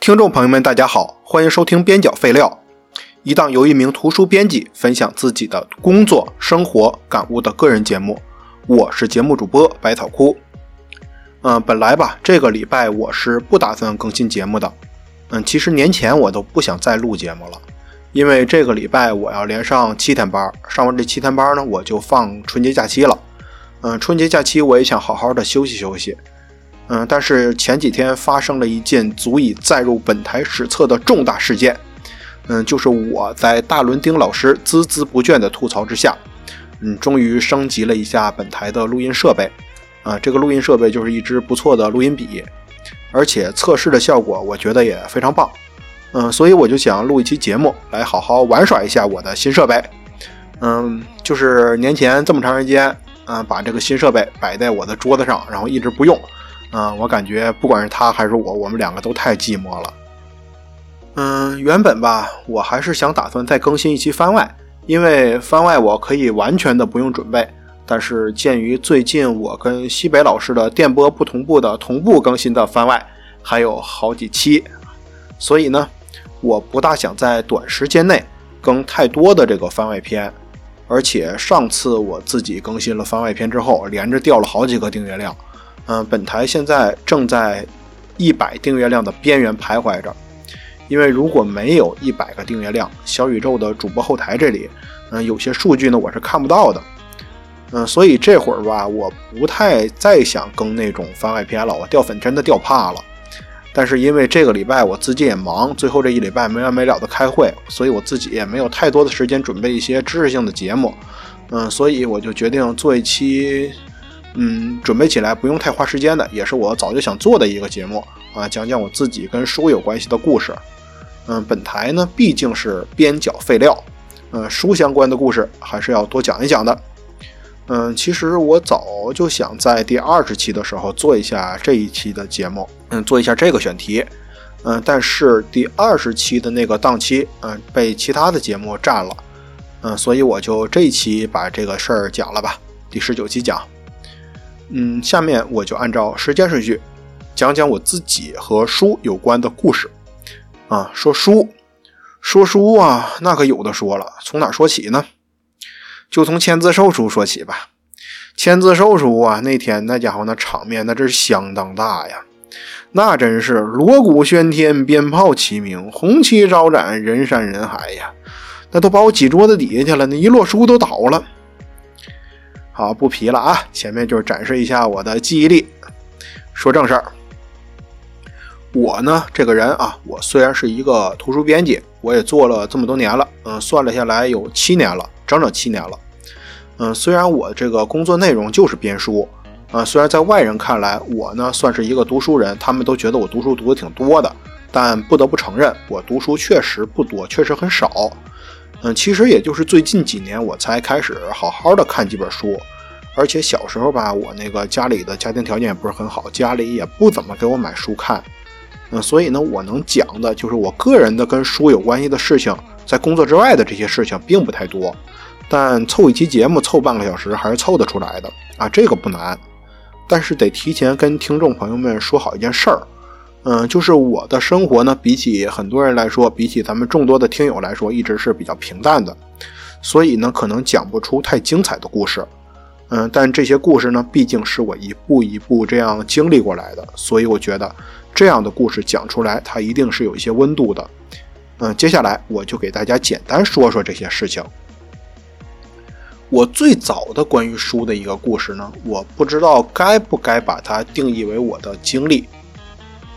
听众朋友们，大家好，欢迎收听边角废料，一档由一名图书编辑分享自己的工作、生活感悟的个人节目。我是节目主播百草枯。嗯，本来吧，这个礼拜我是不打算更新节目的。嗯，其实年前我都不想再录节目了，因为这个礼拜我要连上七天班，上完这七天班呢，我就放春节假期了。嗯，春节假期我也想好好的休息休息。嗯，但是前几天发生了一件足以载入本台史册的重大事件。嗯，就是我在大伦丁老师孜孜不倦的吐槽之下，嗯，终于升级了一下本台的录音设备。啊，这个录音设备就是一支不错的录音笔，而且测试的效果我觉得也非常棒。嗯，所以我就想录一期节目来好好玩耍一下我的新设备。嗯，就是年前这么长时间，嗯，把这个新设备摆在我的桌子上，然后一直不用。嗯，我感觉不管是他还是我，我们两个都太寂寞了。嗯，原本吧，我还是想打算再更新一期番外，因为番外我可以完全的不用准备。但是鉴于最近我跟西北老师的电波不同步的同步更新的番外还有好几期，所以呢，我不大想在短时间内更太多的这个番外篇。而且上次我自己更新了番外篇之后，连着掉了好几个订阅量。嗯，本台现在正在一百订阅量的边缘徘徊着，因为如果没有一百个订阅量，小宇宙的主播后台这里，嗯，有些数据呢我是看不到的。嗯，所以这会儿吧，我不太再想更那种番外篇了，我掉粉真的掉怕了。但是因为这个礼拜我自己也忙，最后这一礼拜没完没了的开会，所以我自己也没有太多的时间准备一些知识性的节目。嗯，所以我就决定做一期。嗯，准备起来不用太花时间的，也是我早就想做的一个节目啊，讲讲我自己跟书有关系的故事。嗯，本台呢毕竟是边角废料，嗯，书相关的故事还是要多讲一讲的。嗯，其实我早就想在第二十期的时候做一下这一期的节目，嗯，做一下这个选题。嗯，但是第二十期的那个档期，嗯，被其他的节目占了。嗯，所以我就这一期把这个事儿讲了吧，第十九期讲。嗯，下面我就按照时间顺序讲讲我自己和书有关的故事。啊，说书，说书啊，那可有的说了。从哪说起呢？就从签字售书说起吧。签字售书啊，那天那家伙那场面那真是相当大呀，那真是锣鼓喧天，鞭炮齐鸣，红旗招展，人山人海呀。那都把我挤桌子底下去了，那一摞书都倒了。好，不皮了啊！前面就是展示一下我的记忆力。说正事儿，我呢这个人啊，我虽然是一个图书编辑，我也做了这么多年了，嗯，算了下来有七年了，整整七年了。嗯，虽然我这个工作内容就是编书，啊，虽然在外人看来我呢算是一个读书人，他们都觉得我读书读的挺多的，但不得不承认，我读书确实不多，确实很少。嗯，其实也就是最近几年我才开始好好的看几本书，而且小时候吧，我那个家里的家庭条件也不是很好，家里也不怎么给我买书看。嗯，所以呢，我能讲的就是我个人的跟书有关系的事情，在工作之外的这些事情并不太多，但凑一期节目凑半个小时还是凑得出来的啊，这个不难，但是得提前跟听众朋友们说好一件事儿。嗯，就是我的生活呢，比起很多人来说，比起咱们众多的听友来说，一直是比较平淡的，所以呢，可能讲不出太精彩的故事。嗯，但这些故事呢，毕竟是我一步一步这样经历过来的，所以我觉得这样的故事讲出来，它一定是有一些温度的。嗯，接下来我就给大家简单说说这些事情。我最早的关于书的一个故事呢，我不知道该不该把它定义为我的经历。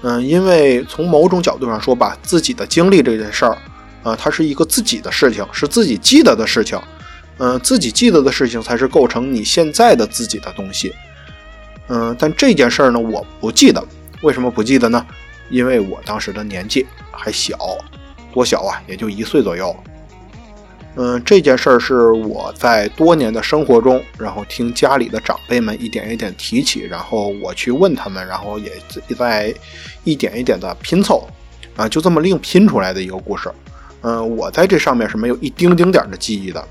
嗯，因为从某种角度上说吧，自己的经历这件事儿，啊，它是一个自己的事情，是自己记得的事情，嗯，自己记得的事情才是构成你现在的自己的东西，嗯，但这件事儿呢，我不记得，为什么不记得呢？因为我当时的年纪还小，多小啊，也就一岁左右。嗯，这件事儿是我在多年的生活中，然后听家里的长辈们一点一点提起，然后我去问他们，然后也在一点一点的拼凑，啊，就这么另拼出来的一个故事。嗯，我在这上面是没有一丁丁点的记忆的。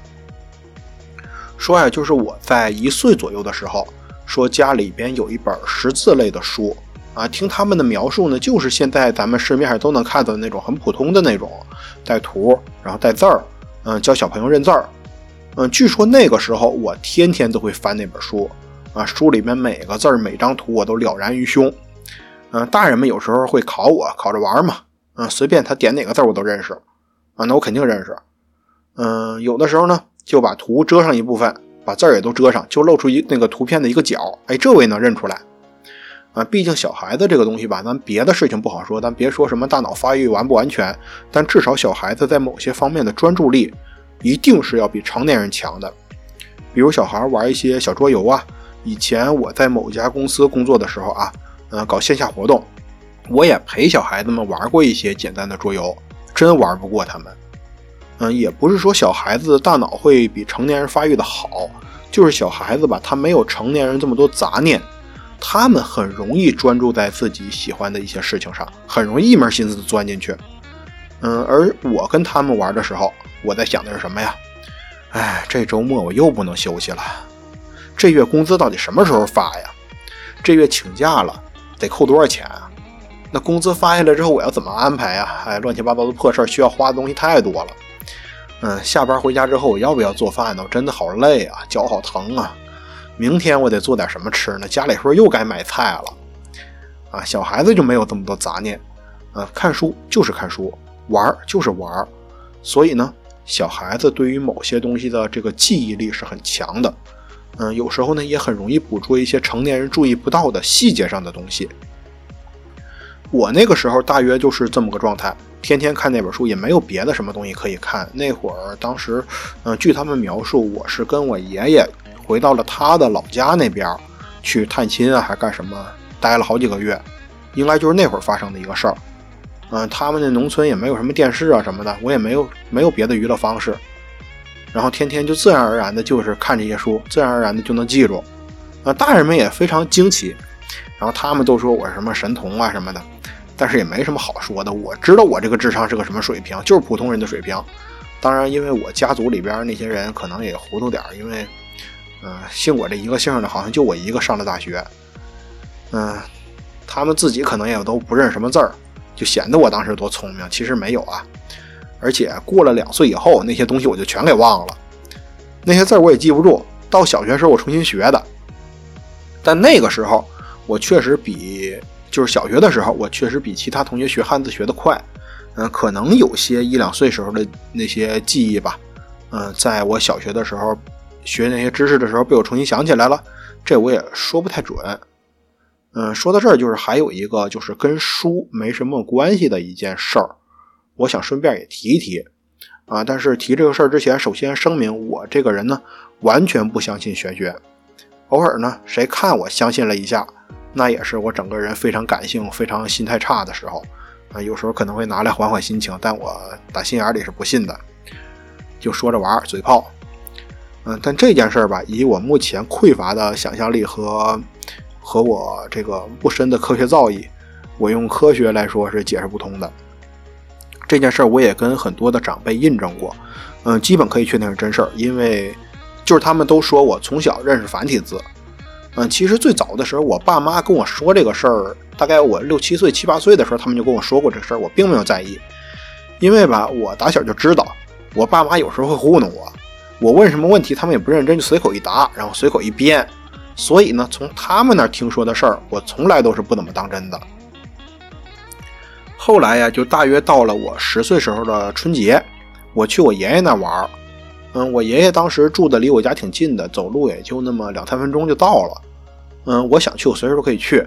说呀，就是我在一岁左右的时候，说家里边有一本识字类的书，啊，听他们的描述呢，就是现在咱们市面上都能看到的那种很普通的那种带图，然后带字儿，嗯，教小朋友认字儿。嗯，据说那个时候我天天都会翻那本书，啊，书里面每个字儿、每张图我都了然于胸。嗯，大人们有时候会考我，考着玩嘛，嗯，随便他点哪个字我都认识，啊，那我肯定认识。嗯，有的时候呢，就把图遮上一部分，把字儿也都遮上，就露出一那个图片的一个角，哎，这我也能认出来。啊，毕竟小孩子这个东西吧，咱别的事情不好说，咱别说什么大脑发育完不完全，但至少小孩子在某些方面的专注力，一定是要比成年人强的。比如小孩玩一些小桌游啊，以前我在某家公司工作的时候啊，嗯，搞线下活动，我也陪小孩子们玩过一些简单的桌游，真玩不过他们。嗯，也不是说小孩子大脑会比成年人发育的好，就是小孩子吧，他没有成年人这么多杂念。他们很容易专注在自己喜欢的一些事情上，很容易一门心思的钻进去。嗯，而我跟他们玩的时候，我在想的是什么呀？哎，这周末我又不能休息了。这月工资到底什么时候发呀？这月请假了，得扣多少钱啊？那工资发下来之后，我要怎么安排呀？哎，乱七八糟的破事儿，需要花的东西太多了。嗯，下班回家之后，我要不要做饭呢？我真的好累啊，脚好疼啊。明天我得做点什么吃呢？家里是不是又该买菜了，啊，小孩子就没有这么多杂念，啊，看书就是看书，玩就是玩，所以呢，小孩子对于某些东西的这个记忆力是很强的，嗯，有时候呢也很容易捕捉一些成年人注意不到的细节上的东西。我那个时候大约就是这么个状态，天天看那本书，也没有别的什么东西可以看。那会儿当时，嗯，据他们描述，我是跟我爷爷。回到了他的老家那边去探亲啊，还干什么？待了好几个月，应该就是那会儿发生的一个事儿。嗯，他们那农村也没有什么电视啊什么的，我也没有没有别的娱乐方式，然后天天就自然而然的就是看这些书，自然而然的就能记住。啊，大人们也非常惊奇，然后他们都说我是什么神童啊什么的，但是也没什么好说的。我知道我这个智商是个什么水平，就是普通人的水平。当然，因为我家族里边那些人可能也糊涂点因为。嗯，姓我这一个姓的，好像就我一个上了大学。嗯，他们自己可能也都不认什么字儿，就显得我当时多聪明。其实没有啊，而且过了两岁以后，那些东西我就全给忘了，那些字我也记不住。到小学时候我重新学的，但那个时候我确实比就是小学的时候，我确实比其他同学学汉字学得快。嗯，可能有些一两岁时候的那些记忆吧。嗯，在我小学的时候。学那些知识的时候被我重新想起来了，这我也说不太准。嗯，说到这儿，就是还有一个就是跟书没什么关系的一件事儿，我想顺便也提一提啊。但是提这个事儿之前，首先声明，我这个人呢完全不相信玄学。偶尔呢，谁看我相信了一下，那也是我整个人非常感性、非常心态差的时候啊。有时候可能会拿来缓缓心情，但我打心眼里是不信的，就说着玩嘴炮。嗯，但这件事儿吧，以我目前匮乏的想象力和和我这个不深的科学造诣，我用科学来说是解释不通的。这件事儿我也跟很多的长辈印证过，嗯，基本可以确定是真事儿，因为就是他们都说我从小认识繁体字。嗯，其实最早的时候，我爸妈跟我说这个事儿，大概我六七岁、七八岁的时候，他们就跟我说过这事儿，我并没有在意，因为吧，我打小就知道，我爸妈有时候会糊弄我。我问什么问题，他们也不认真，就随口一答，然后随口一编。所以呢，从他们那听说的事儿，我从来都是不怎么当真的。后来呀，就大约到了我十岁时候的春节，我去我爷爷那玩儿。嗯，我爷爷当时住的离我家挺近的，走路也就那么两三分钟就到了。嗯，我想去，我随时都可以去。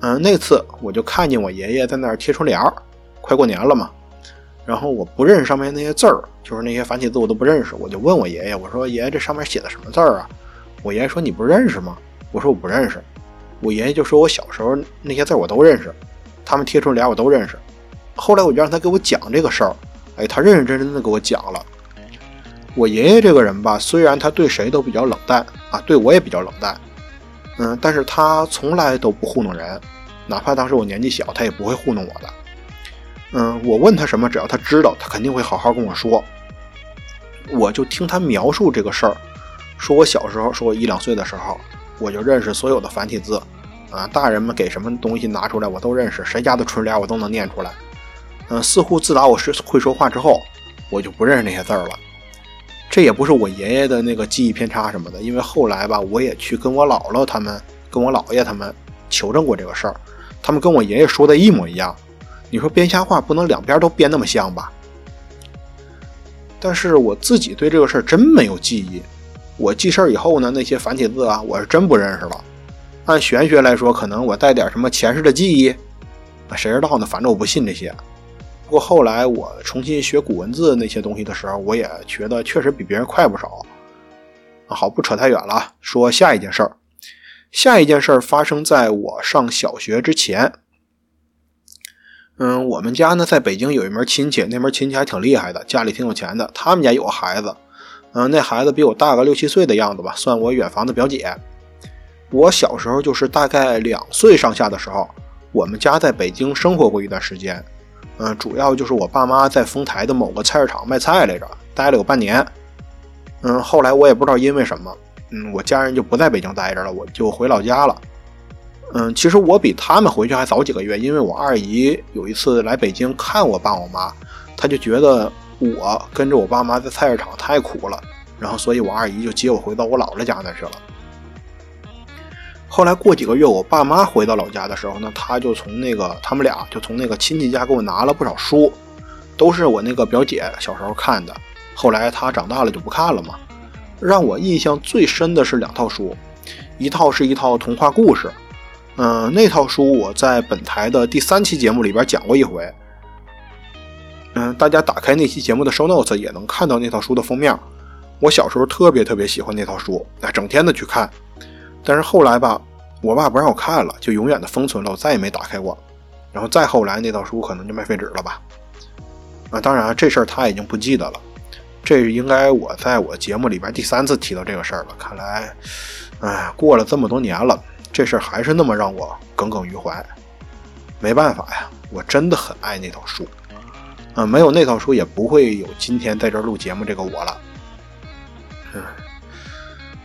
嗯，那次我就看见我爷爷在那儿贴春联儿，快过年了嘛。然后我不认识上面那些字儿，就是那些繁体字我都不认识。我就问我爷爷，我说爷爷这上面写的什么字儿啊？我爷爷说你不认识吗？我说我不认识。我爷爷就说我小时候那些字我都认识，他们贴出来俩我都认识。后来我就让他给我讲这个事儿，哎，他认认真真的给我讲了。我爷爷这个人吧，虽然他对谁都比较冷淡啊，对我也比较冷淡，嗯，但是他从来都不糊弄人，哪怕当时我年纪小，他也不会糊弄我的。嗯，我问他什么，只要他知道，他肯定会好好跟我说。我就听他描述这个事儿，说我小时候，说我一两岁的时候，我就认识所有的繁体字，啊，大人们给什么东西拿出来我都认识，谁家的春联我都能念出来。嗯，似乎自打我是会说话之后，我就不认识那些字儿了。这也不是我爷爷的那个记忆偏差什么的，因为后来吧，我也去跟我姥姥他们、跟我姥爷他们求证过这个事儿，他们跟我爷爷说的一模一样。你说编瞎话不能两边都编那么像吧？但是我自己对这个事儿真没有记忆。我记事儿以后呢，那些繁体字啊，我是真不认识了。按玄学来说，可能我带点什么前世的记忆，谁知道呢？反正我不信这些。不过后来我重新学古文字那些东西的时候，我也觉得确实比别人快不少。好，不扯太远了，说下一件事儿。下一件事儿发生在我上小学之前。嗯，我们家呢在北京有一门亲戚，那门亲戚还挺厉害的，家里挺有钱的。他们家有个孩子，嗯，那孩子比我大个六七岁的样子吧，算我远房的表姐。我小时候就是大概两岁上下的时候，我们家在北京生活过一段时间。嗯，主要就是我爸妈在丰台的某个菜市场卖菜来着，待了有半年。嗯，后来我也不知道因为什么，嗯，我家人就不在北京待着了，我就回老家了。嗯，其实我比他们回去还早几个月，因为我二姨有一次来北京看我爸我妈，她就觉得我跟着我爸妈在菜市场太苦了，然后所以我二姨就接我回到我姥姥家那去了。后来过几个月，我爸妈回到老家的时候呢，他就从那个他们俩就从那个亲戚家给我拿了不少书，都是我那个表姐小时候看的，后来她长大了就不看了嘛。让我印象最深的是两套书，一套是一套童话故事。嗯，那套书我在本台的第三期节目里边讲过一回。嗯，大家打开那期节目的 show notes 也能看到那套书的封面。我小时候特别特别喜欢那套书，啊，整天的去看。但是后来吧，我爸不让我看了，就永远的封存了，我再也没打开过。然后再后来那套书可能就卖废纸了吧。啊，当然这事儿他已经不记得了。这应该我在我节目里边第三次提到这个事儿了。看来，哎，过了这么多年了。这事儿还是那么让我耿耿于怀，没办法呀，我真的很爱那套书，嗯，没有那套书也不会有今天在这录节目这个我了。嗯，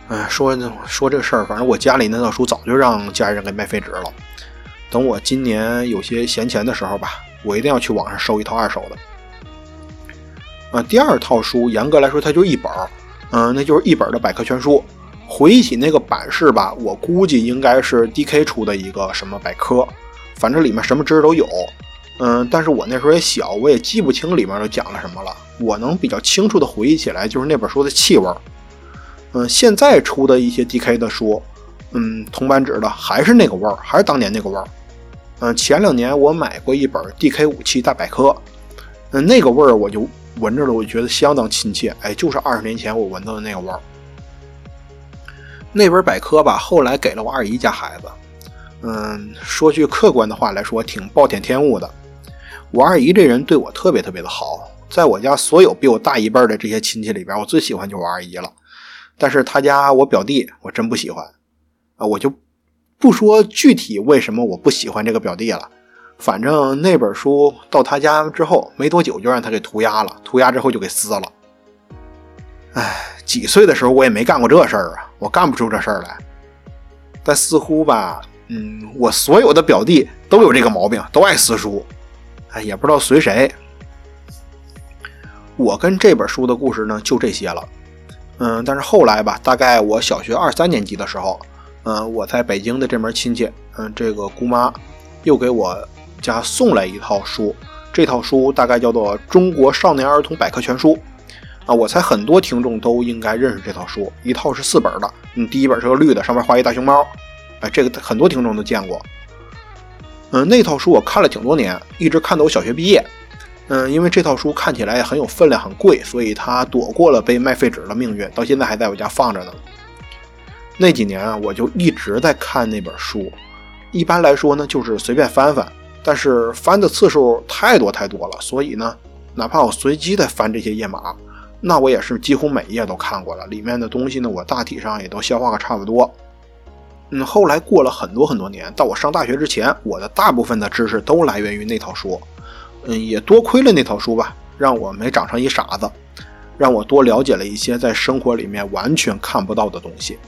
哎，说说这事儿，反正我家里那套书早就让家人给卖废纸了。等我今年有些闲钱的时候吧，我一定要去网上收一套二手的。啊，第二套书严格来说它就一本儿，嗯，那就是一本的百科全书。回忆起那个版式吧，我估计应该是 DK 出的一个什么百科，反正里面什么知识都有。嗯，但是我那时候也小，我也记不清里面都讲了什么了。我能比较清楚的回忆起来，就是那本书的气味。嗯，现在出的一些 DK 的书，嗯，铜版纸的还是那个味儿，还是当年那个味儿。嗯，前两年我买过一本 DK 武器大百科，嗯，那个味儿我就闻着了，我觉得相当亲切。哎，就是二十年前我闻到的那个味儿。那本百科吧，后来给了我二姨家孩子。嗯，说句客观的话来说，挺暴殄天物的。我二姨这人对我特别特别的好，在我家所有比我大一辈的这些亲戚里边，我最喜欢就我二姨了。但是他家我表弟，我真不喜欢啊！我就不说具体为什么我不喜欢这个表弟了。反正那本书到他家之后没多久，就让他给涂鸦了，涂鸦之后就给撕了。唉。几岁的时候我也没干过这事儿啊，我干不出这事儿来。但似乎吧，嗯，我所有的表弟都有这个毛病，都爱撕书。哎，也不知道随谁。我跟这本书的故事呢，就这些了。嗯，但是后来吧，大概我小学二三年级的时候，嗯，我在北京的这门亲戚，嗯，这个姑妈又给我家送来一套书，这套书大概叫做《中国少年儿童百科全书》。啊，我猜很多听众都应该认识这套书，一套是四本的。嗯，第一本是个绿的，上面画一大熊猫。哎，这个很多听众都见过。嗯，那套书我看了挺多年，一直看到我小学毕业。嗯，因为这套书看起来也很有分量，很贵，所以它躲过了被卖废纸的命运，到现在还在我家放着呢。那几年啊，我就一直在看那本书。一般来说呢，就是随便翻翻，但是翻的次数太多太多了，所以呢，哪怕我随机在翻这些页码。那我也是几乎每一页都看过了，里面的东西呢，我大体上也都消化个差不多。嗯，后来过了很多很多年，到我上大学之前，我的大部分的知识都来源于那套书。嗯，也多亏了那套书吧，让我没长成一傻子，让我多了解了一些在生活里面完全看不到的东西。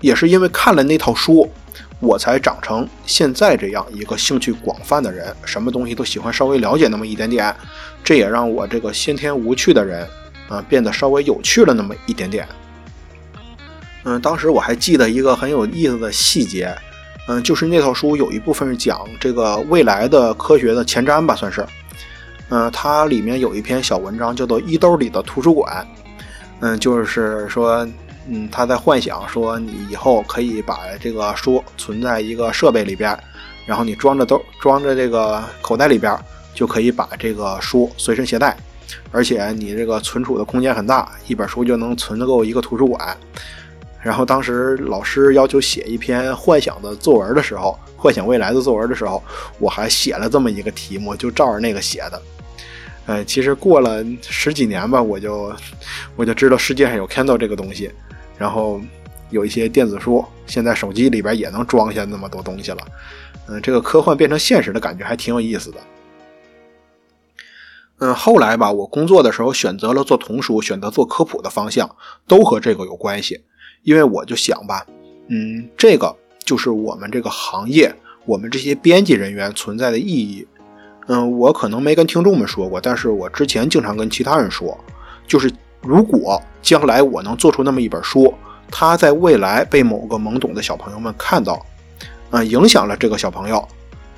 也是因为看了那套书，我才长成现在这样一个兴趣广泛的人，什么东西都喜欢稍微了解那么一点点。这也让我这个先天无趣的人啊变得稍微有趣了那么一点点。嗯，当时我还记得一个很有意思的细节，嗯，就是那套书有一部分是讲这个未来的科学的前瞻吧，算是。嗯，它里面有一篇小文章叫做《衣兜里的图书馆》。嗯，就是说。嗯，他在幻想说，你以后可以把这个书存在一个设备里边，然后你装着兜装着这个口袋里边，就可以把这个书随身携带，而且你这个存储的空间很大，一本书就能存得够一个图书馆。然后当时老师要求写一篇幻想的作文的时候，幻想未来的作文的时候，我还写了这么一个题目，就照着那个写的。呃，其实过了十几年吧，我就我就知道世界上有 Kindle 这个东西。然后有一些电子书，现在手机里边也能装下那么多东西了。嗯，这个科幻变成现实的感觉还挺有意思的。嗯，后来吧，我工作的时候选择了做童书，选择做科普的方向，都和这个有关系。因为我就想吧，嗯，这个就是我们这个行业，我们这些编辑人员存在的意义。嗯，我可能没跟听众们说过，但是我之前经常跟其他人说，就是。如果将来我能做出那么一本书，它在未来被某个懵懂的小朋友们看到，嗯，影响了这个小朋友，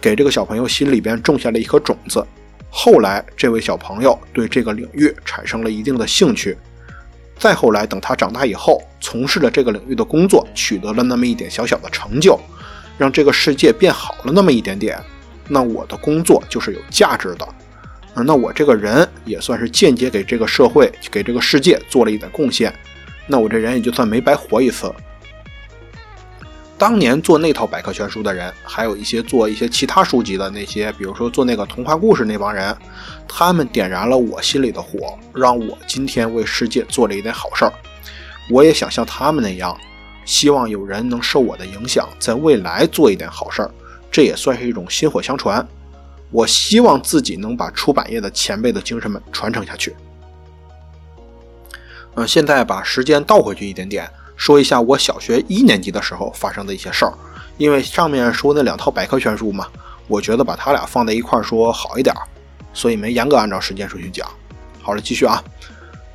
给这个小朋友心里边种下了一颗种子。后来，这位小朋友对这个领域产生了一定的兴趣。再后来，等他长大以后，从事了这个领域的工作，取得了那么一点小小的成就，让这个世界变好了那么一点点，那我的工作就是有价值的。那我这个人也算是间接给这个社会、给这个世界做了一点贡献，那我这人也就算没白活一次。当年做那套百科全书的人，还有一些做一些其他书籍的那些，比如说做那个童话故事那帮人，他们点燃了我心里的火，让我今天为世界做了一点好事儿。我也想像他们那样，希望有人能受我的影响，在未来做一点好事儿，这也算是一种薪火相传。我希望自己能把出版业的前辈的精神们传承下去。嗯，现在把时间倒回去一点点，说一下我小学一年级的时候发生的一些事儿。因为上面说那两套百科全书嘛，我觉得把它俩放在一块儿说好一点，所以没严格按照时间顺序讲。好了，继续啊。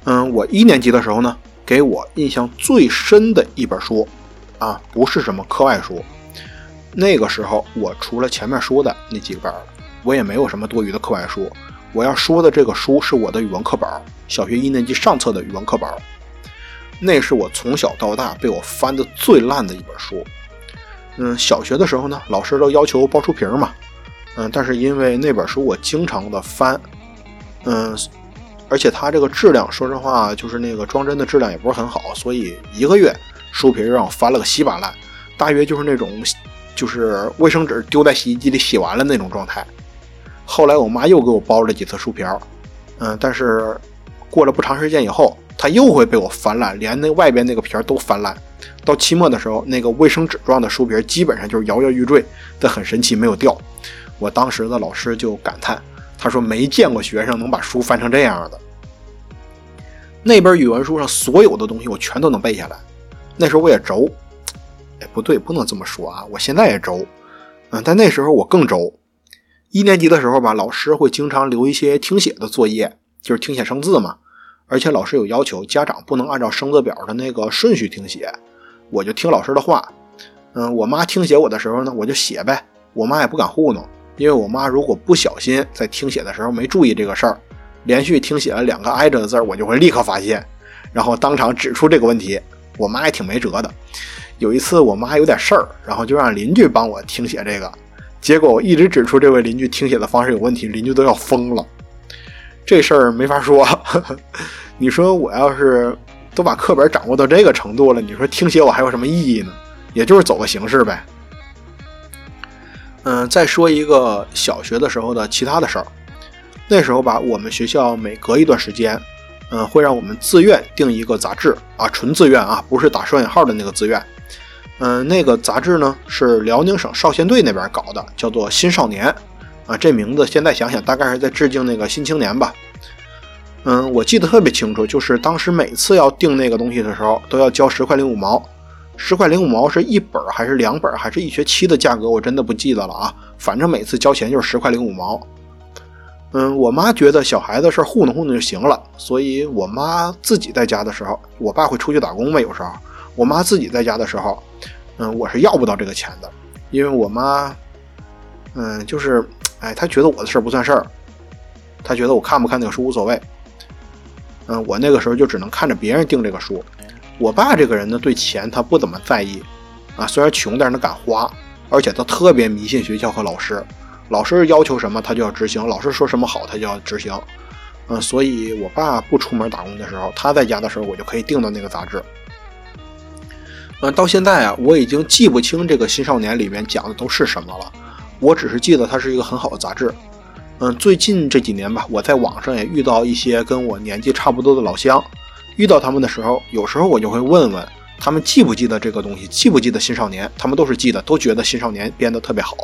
嗯，我一年级的时候呢，给我印象最深的一本书啊，不是什么课外书。那个时候我除了前面说的那几本。我也没有什么多余的课外书，我要说的这个书是我的语文课本，小学一年级上册的语文课本，那是我从小到大被我翻的最烂的一本书。嗯，小学的时候呢，老师都要求包书皮嘛，嗯，但是因为那本书我经常的翻，嗯，而且它这个质量，说实话就是那个装帧的质量也不是很好，所以一个月书皮让我翻了个稀巴烂，大约就是那种就是卫生纸丢在洗衣机里洗完了那种状态。后来我妈又给我包了几次书皮儿，嗯，但是过了不长时间以后，它又会被我翻烂，连那外边那个皮儿都翻烂。到期末的时候，那个卫生纸状的书皮基本上就是摇摇欲坠，但很神奇没有掉。我当时的老师就感叹，他说没见过学生能把书翻成这样的。那本语文书上所有的东西我全都能背下来。那时候我也轴，哎，不对，不能这么说啊，我现在也轴，嗯，但那时候我更轴。一年级的时候吧，老师会经常留一些听写的作业，就是听写生字嘛。而且老师有要求，家长不能按照生字表的那个顺序听写。我就听老师的话，嗯，我妈听写我的时候呢，我就写呗。我妈也不敢糊弄，因为我妈如果不小心在听写的时候没注意这个事儿，连续听写了两个挨着的字儿，我就会立刻发现，然后当场指出这个问题。我妈也挺没辙的。有一次我妈有点事儿，然后就让邻居帮我听写这个。结果我一直指出这位邻居听写的方式有问题，邻居都要疯了。这事儿没法说。你说我要是都把课本掌握到这个程度了，你说听写我还有什么意义呢？也就是走个形式呗。嗯，再说一个小学的时候的其他的事儿。那时候吧，我们学校每隔一段时间，嗯，会让我们自愿订一个杂志啊，纯自愿啊，不是打双引号的那个自愿。嗯，那个杂志呢是辽宁省少先队那边搞的，叫做《新少年》啊，这名字现在想想大概是在致敬那个《新青年》吧。嗯，我记得特别清楚，就是当时每次要订那个东西的时候，都要交十块零五毛，十块零五毛是一本还是两本还是一学期的价格，我真的不记得了啊。反正每次交钱就是十块零五毛。嗯，我妈觉得小孩子事糊弄糊弄就行了，所以我妈自己在家的时候，我爸会出去打工嘛，有时候我妈自己在家的时候，嗯，我是要不到这个钱的，因为我妈，嗯，就是，哎，他觉得我的事儿不算事儿，他觉得我看不看那个书无所谓。嗯，我那个时候就只能看着别人订这个书。我爸这个人呢，对钱他不怎么在意，啊，虽然穷，但是他敢花，而且他特别迷信学校和老师，老师要求什么他就要执行，老师说什么好他就要执行，嗯，所以我爸不出门打工的时候，他在家的时候，我就可以订到那个杂志。嗯，到现在啊，我已经记不清这个新少年里面讲的都是什么了，我只是记得它是一个很好的杂志。嗯，最近这几年吧，我在网上也遇到一些跟我年纪差不多的老乡。遇到他们的时候，有时候我就会问问他们记不记得这个东西，记不记得《新少年》？他们都是记得，都觉得《新少年》编得特别好。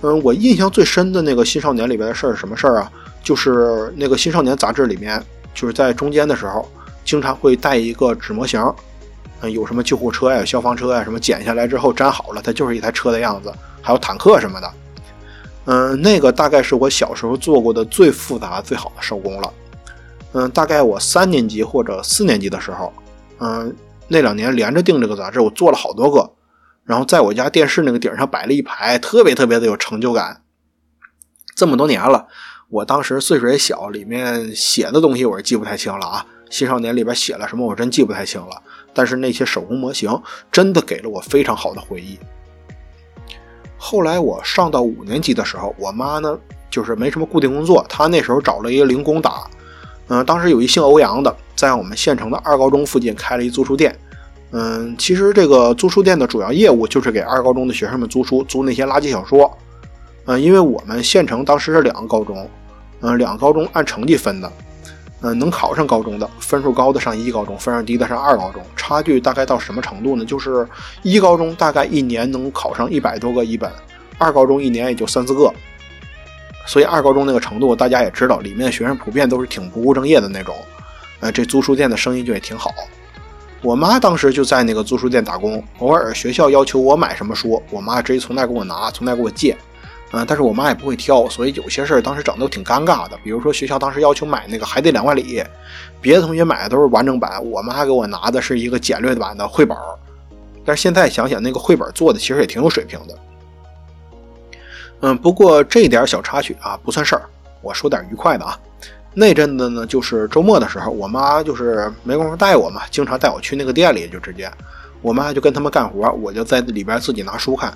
嗯，我印象最深的那个《新少年》里边的事儿是什么事儿啊？就是那个《新少年》杂志里面，就是在中间的时候，经常会带一个纸模型，有什么救护车呀、消防车呀，什么剪下来之后粘好了，它就是一台车的样子，还有坦克什么的。嗯，那个大概是我小时候做过的最复杂、最好的手工了。嗯，大概我三年级或者四年级的时候，嗯，那两年连着订这个杂志，我做了好多个，然后在我家电视那个顶上摆了一排，特别特别的有成就感。这么多年了，我当时岁数也小，里面写的东西我是记不太清了啊。新少年里边写了什么，我真记不太清了。但是那些手工模型真的给了我非常好的回忆。后来我上到五年级的时候，我妈呢就是没什么固定工作，她那时候找了一个零工打。嗯，当时有一姓欧阳的，在我们县城的二高中附近开了一租书店。嗯，其实这个租书店的主要业务就是给二高中的学生们租书，租那些垃圾小说。嗯，因为我们县城当时是两个高中，嗯，两个高中按成绩分的。嗯，能考上高中的，分数高的上一高中，分数低的上二高中。差距大概到什么程度呢？就是一高中大概一年能考上一百多个一本，二高中一年也就三四个。所以二高中那个程度，大家也知道，里面的学生普遍都是挺不务正业的那种。呃，这租书店的生意就也挺好。我妈当时就在那个租书店打工，偶尔学校要求我买什么书，我妈直接从那给我拿，从那给我借。嗯，但是我妈也不会挑，所以有些事儿当时整的都挺尴尬的。比如说学校当时要求买那个《海底两万里》，别的同学买的都是完整版，我妈给我拿的是一个简略版的绘本。但是现在想想，那个绘本做的其实也挺有水平的。嗯，不过这点小插曲啊不算事儿。我说点愉快的啊。那阵子呢，就是周末的时候，我妈就是没工夫带我嘛，经常带我去那个店里，就直接，我妈就跟他们干活，我就在里边自己拿书看。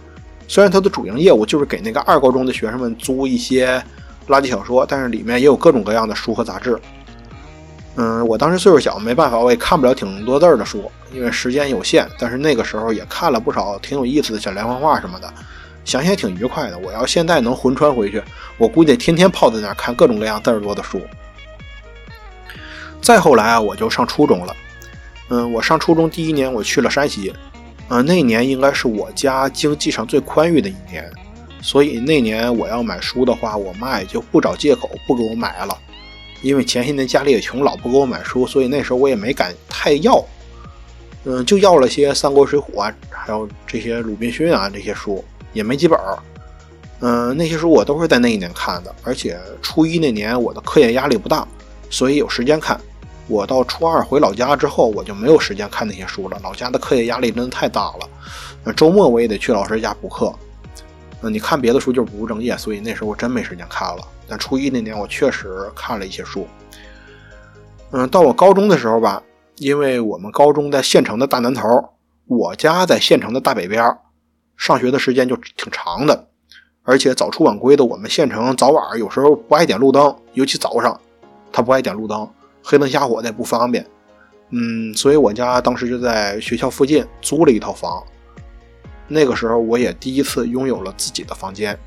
虽然它的主营业务就是给那个二高中的学生们租一些垃圾小说，但是里面也有各种各样的书和杂志。嗯，我当时岁数小，没办法，我也看不了挺多字儿的书，因为时间有限。但是那个时候也看了不少挺有意思的小连环画什么的。想想也挺愉快的。我要现在能魂穿回去，我估计天天泡在那儿看各种各样字儿多的书。再后来啊，我就上初中了。嗯，我上初中第一年，我去了山西。嗯，那年应该是我家经济上最宽裕的一年，所以那年我要买书的话，我妈也就不找借口不给我买了。因为前些年家里也穷，老不给我买书，所以那时候我也没敢太要。嗯，就要了些《三国》《水浒》啊，还有这些《鲁滨逊》啊这些书。也没几本，嗯，那些书我都是在那一年看的，而且初一那年我的课业压力不大，所以有时间看。我到初二回老家之后，我就没有时间看那些书了。老家的课业压力真的太大了，周末我也得去老师家补课。嗯，你看别的书就是不务正业，所以那时候我真没时间看了。但初一那年我确实看了一些书。嗯，到我高中的时候吧，因为我们高中在县城的大南头，我家在县城的大北边。上学的时间就挺长的，而且早出晚归的。我们县城早晚有时候不爱点路灯，尤其早上，他不爱点路灯，黑灯瞎火的也不方便。嗯，所以我家当时就在学校附近租了一套房。那个时候我也第一次拥有了自己的房间。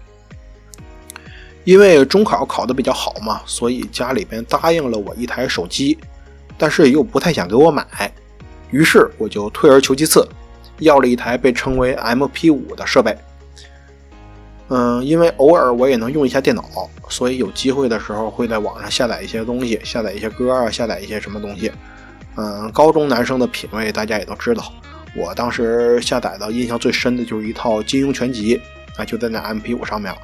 因为中考考得比较好嘛，所以家里边答应了我一台手机，但是又不太想给我买，于是我就退而求其次。要了一台被称为 MP5 的设备，嗯，因为偶尔我也能用一下电脑，所以有机会的时候会在网上下载一些东西，下载一些歌啊，下载一些什么东西。嗯，高中男生的品味大家也都知道，我当时下载的印象最深的就是一套金庸全集啊，就在那 MP5 上面。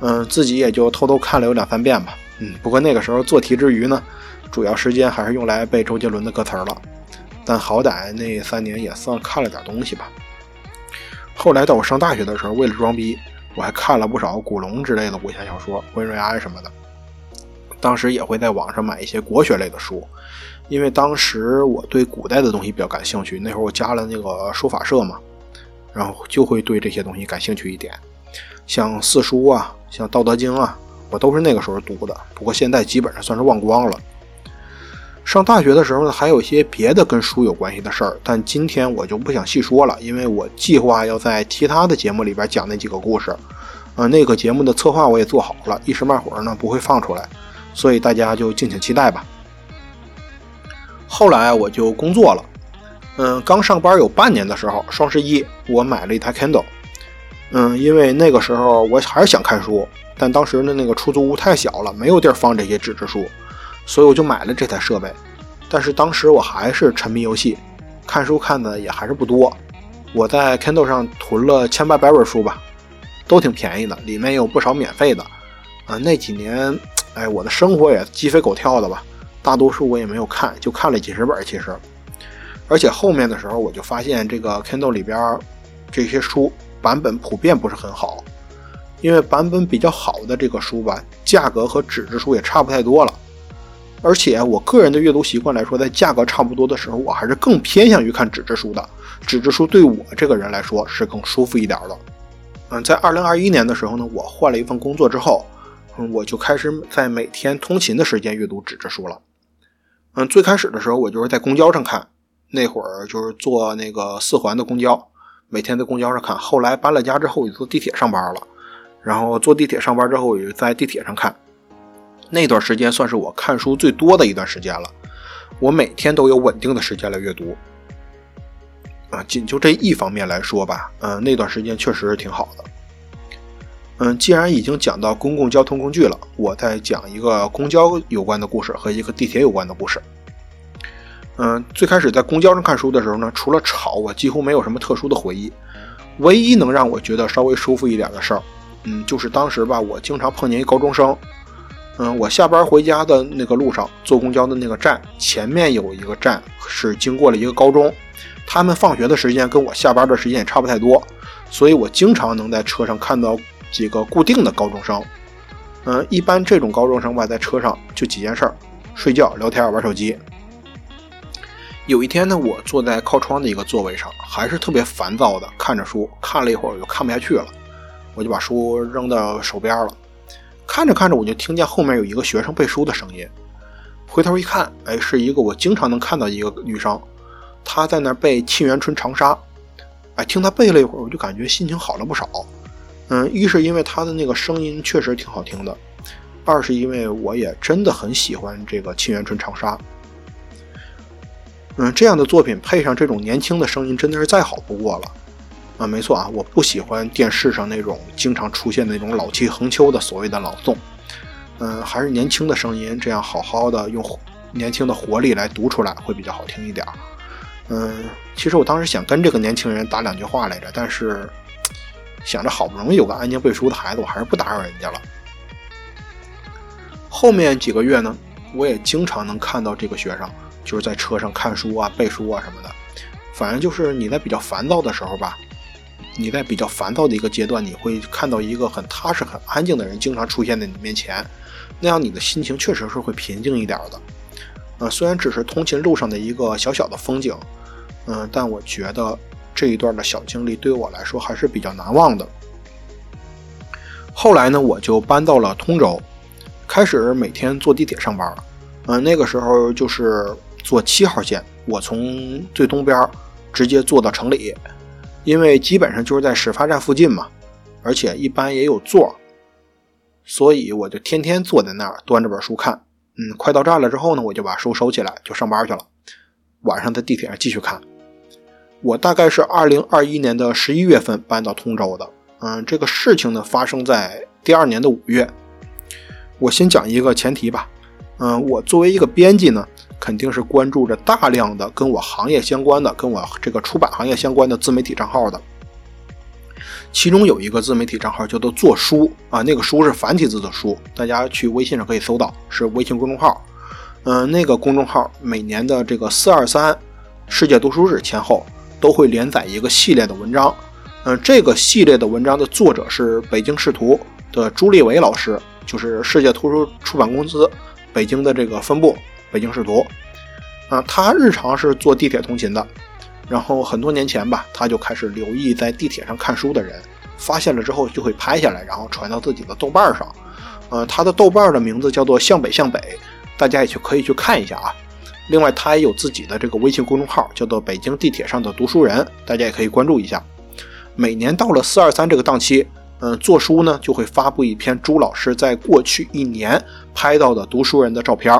嗯，自己也就偷偷看了有两三遍吧。嗯，不过那个时候做题之余呢，主要时间还是用来背周杰伦的歌词了。但好歹那三年也算看了点东西吧。后来到我上大学的时候，为了装逼，我还看了不少古龙之类的武侠小说，温瑞安什么的。当时也会在网上买一些国学类的书，因为当时我对古代的东西比较感兴趣。那会儿我加了那个书法社嘛，然后就会对这些东西感兴趣一点，像四书啊，像《道德经》啊，我都是那个时候读的。不过现在基本上算是忘光了。上大学的时候呢，还有一些别的跟书有关系的事儿，但今天我就不想细说了，因为我计划要在其他的节目里边讲那几个故事。呃，那个节目的策划我也做好了，一时半会儿呢不会放出来。所以大家就敬请期待吧。后来我就工作了，嗯，刚上班有半年的时候，双十一我买了一台 Kindle，嗯，因为那个时候我还是想看书，但当时的那个出租屋太小了，没有地儿放这些纸质书，所以我就买了这台设备。但是当时我还是沉迷游戏，看书看的也还是不多。我在 Kindle 上囤了千八百本书吧，都挺便宜的，里面有不少免费的。啊，那几年。哎，我的生活也鸡飞狗跳的吧，大多数我也没有看，就看了几十本。其实，而且后面的时候我就发现这个 Kindle 里边这些书版本普遍不是很好，因为版本比较好的这个书吧，价格和纸质书也差不太多了。而且我个人的阅读习惯来说，在价格差不多的时候，我还是更偏向于看纸质书的。纸质书对我这个人来说是更舒服一点的。嗯，在二零二一年的时候呢，我换了一份工作之后。嗯，我就开始在每天通勤的时间阅读纸质书了。嗯，最开始的时候我就是在公交上看，那会儿就是坐那个四环的公交，每天在公交上看。后来搬了家之后，就坐地铁上班了，然后坐地铁上班之后，也就在地铁上看。那段时间算是我看书最多的一段时间了，我每天都有稳定的时间来阅读。啊，仅就这一方面来说吧，嗯，那段时间确实是挺好的。嗯，既然已经讲到公共交通工具了，我再讲一个公交有关的故事和一个地铁有关的故事。嗯，最开始在公交上看书的时候呢，除了吵，我几乎没有什么特殊的回忆。唯一能让我觉得稍微舒服一点的事儿，嗯，就是当时吧，我经常碰见一高中生。嗯，我下班回家的那个路上，坐公交的那个站前面有一个站是经过了一个高中，他们放学的时间跟我下班的时间也差不太多，所以我经常能在车上看到。几个固定的高中生，嗯，一般这种高中生吧，在车上就几件事儿：睡觉、聊天、玩手机。有一天呢，我坐在靠窗的一个座位上，还是特别烦躁的看着书，看了一会儿我就看不下去了，我就把书扔到手边了。看着看着，我就听见后面有一个学生背书的声音，回头一看，哎，是一个我经常能看到一个女生，她在那背《沁园春·长沙》。哎，听她背了一会儿，我就感觉心情好了不少。嗯，一是因为他的那个声音确实挺好听的，二是因为我也真的很喜欢这个《沁园春·长沙》。嗯，这样的作品配上这种年轻的声音，真的是再好不过了。啊，没错啊，我不喜欢电视上那种经常出现的那种老气横秋的所谓的朗诵。嗯，还是年轻的声音，这样好好的用年轻的活力来读出来会比较好听一点。嗯，其实我当时想跟这个年轻人打两句话来着，但是。想着好不容易有个安静背书的孩子，我还是不打扰人家了。后面几个月呢，我也经常能看到这个学生，就是在车上看书啊、背书啊什么的。反正就是你在比较烦躁的时候吧，你在比较烦躁的一个阶段，你会看到一个很踏实、很安静的人经常出现在你面前，那样你的心情确实是会平静一点的。呃，虽然只是通勤路上的一个小小的风景，嗯，但我觉得。这一段的小经历对我来说还是比较难忘的。后来呢，我就搬到了通州，开始每天坐地铁上班。嗯，那个时候就是坐七号线，我从最东边直接坐到城里，因为基本上就是在始发站附近嘛，而且一般也有座，所以我就天天坐在那儿端着本书看。嗯，快到站了之后呢，我就把书收起来就上班去了，晚上在地铁上继续看。我大概是二零二一年的十一月份搬到通州的，嗯，这个事情呢发生在第二年的五月。我先讲一个前提吧，嗯，我作为一个编辑呢，肯定是关注着大量的跟我行业相关的、跟我这个出版行业相关的自媒体账号的。其中有一个自媒体账号叫做“做书”啊，那个“书”是繁体字的“书”，大家去微信上可以搜到，是微信公众号。嗯，那个公众号每年的这个四二三世界读书日前后都会连载一个系列的文章。嗯，这个系列的文章的作者是北京视图的朱立伟老师，就是世界图书出版公司北京的这个分部北京视图。啊，他日常是坐地铁通勤的。然后很多年前吧，他就开始留意在地铁上看书的人，发现了之后就会拍下来，然后传到自己的豆瓣上。呃，他的豆瓣的名字叫做向北向北，大家也去可以去看一下啊。另外，他也有自己的这个微信公众号，叫做北京地铁上的读书人，大家也可以关注一下。每年到了四二三这个档期，嗯，做书呢就会发布一篇朱老师在过去一年拍到的读书人的照片。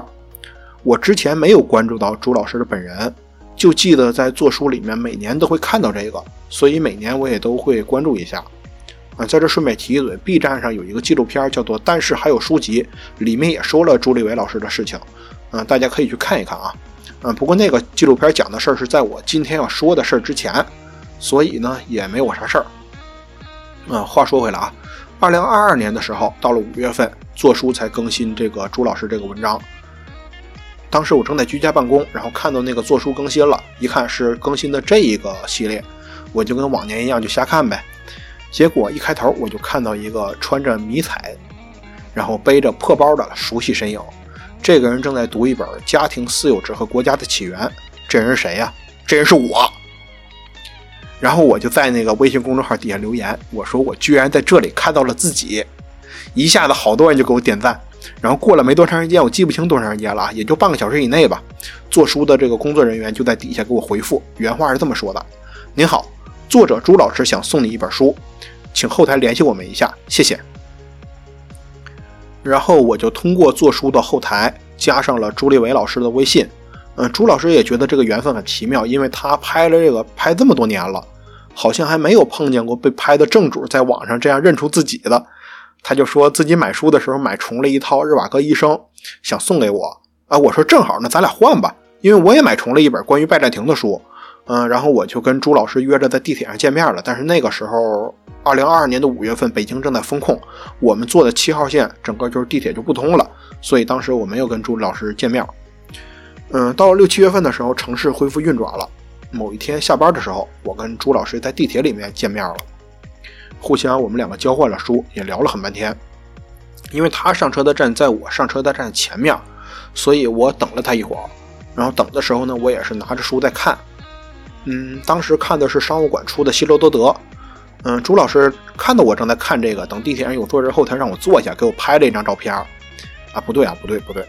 我之前没有关注到朱老师的本人。就记得在做书里面每年都会看到这个，所以每年我也都会关注一下。啊，在这顺便提一嘴，B 站上有一个纪录片叫做《但是还有书籍》，里面也说了朱立伟老师的事情。嗯，大家可以去看一看啊。嗯，不过那个纪录片讲的事儿是在我今天要说的事儿之前，所以呢也没有啥事儿。嗯，话说回来啊，二零二二年的时候，到了五月份，做书才更新这个朱老师这个文章。当时我正在居家办公，然后看到那个做书更新了，一看是更新的这一个系列，我就跟往年一样就瞎看呗。结果一开头我就看到一个穿着迷彩，然后背着破包的熟悉身影。这个人正在读一本《家庭私有制和国家的起源》。这人是谁呀？这人是我。然后我就在那个微信公众号底下留言，我说我居然在这里看到了自己，一下子好多人就给我点赞。然后过了没多长时间，我记不清多长时间了啊，也就半个小时以内吧。做书的这个工作人员就在底下给我回复，原话是这么说的：“您好，作者朱老师想送你一本书，请后台联系我们一下，谢谢。”然后我就通过做书的后台加上了朱立伟老师的微信。嗯，朱老师也觉得这个缘分很奇妙，因为他拍了这个拍这么多年了，好像还没有碰见过被拍的正主在网上这样认出自己的。他就说自己买书的时候买重了一套《日瓦戈医生》，想送给我啊。我说正好，那咱俩换吧，因为我也买重了一本关于拜占庭的书。嗯，然后我就跟朱老师约着在地铁上见面了。但是那个时候，二零二二年的五月份，北京正在封控，我们坐的七号线，整个就是地铁就不通了，所以当时我没有跟朱老师见面。嗯，到了六七月份的时候，城市恢复运转了。某一天下班的时候，我跟朱老师在地铁里面见面了。互相，我们两个交换了书，也聊了很半天。因为他上车的站在我上车的站前面，所以我等了他一会儿。然后等的时候呢，我也是拿着书在看。嗯，当时看的是商务馆出的《希罗多德》。嗯，朱老师看到我正在看这个，等地铁上有座人后他让我坐下，给我拍了一张照片。啊，不对啊，不对不对。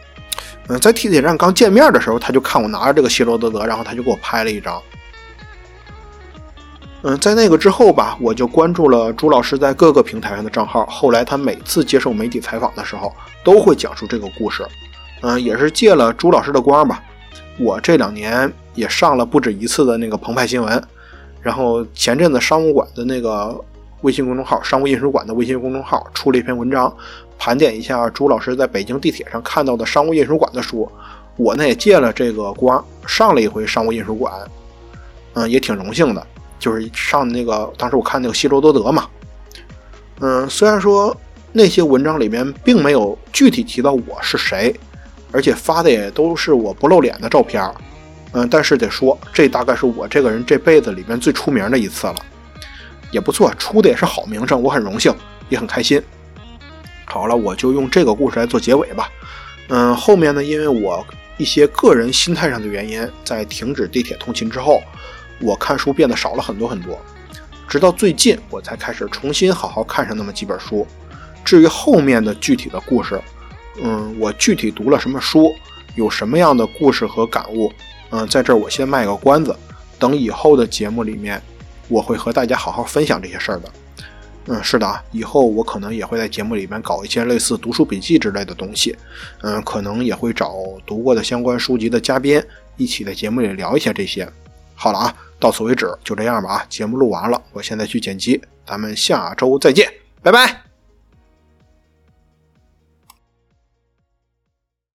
嗯，在地铁站刚见面的时候，他就看我拿着这个《希罗多德》，然后他就给我拍了一张。嗯，在那个之后吧，我就关注了朱老师在各个平台上的账号。后来他每次接受媒体采访的时候，都会讲述这个故事。嗯，也是借了朱老师的光吧。我这两年也上了不止一次的那个澎湃新闻。然后前阵子商务馆的那个微信公众号“商务印书馆”的微信公众号出了一篇文章，盘点一下朱老师在北京地铁上看到的商务印书馆的书。我呢也借了这个光，上了一回商务印书馆。嗯，也挺荣幸的。就是上那个，当时我看那个希罗多德嘛，嗯，虽然说那些文章里面并没有具体提到我是谁，而且发的也都是我不露脸的照片，嗯，但是得说，这大概是我这个人这辈子里面最出名的一次了，也不错，出的也是好名声，我很荣幸，也很开心。好了，我就用这个故事来做结尾吧。嗯，后面呢，因为我一些个人心态上的原因，在停止地铁通勤之后。我看书变得少了很多很多，直到最近我才开始重新好好看上那么几本书。至于后面的具体的故事，嗯，我具体读了什么书，有什么样的故事和感悟，嗯，在这儿我先卖个关子，等以后的节目里面，我会和大家好好分享这些事儿的。嗯，是的，以后我可能也会在节目里面搞一些类似读书笔记之类的东西，嗯，可能也会找读过的相关书籍的嘉宾一起在节目里聊一下这些。好了啊，到此为止，就这样吧啊，节目录完了，我现在去剪辑，咱们下周再见，拜拜。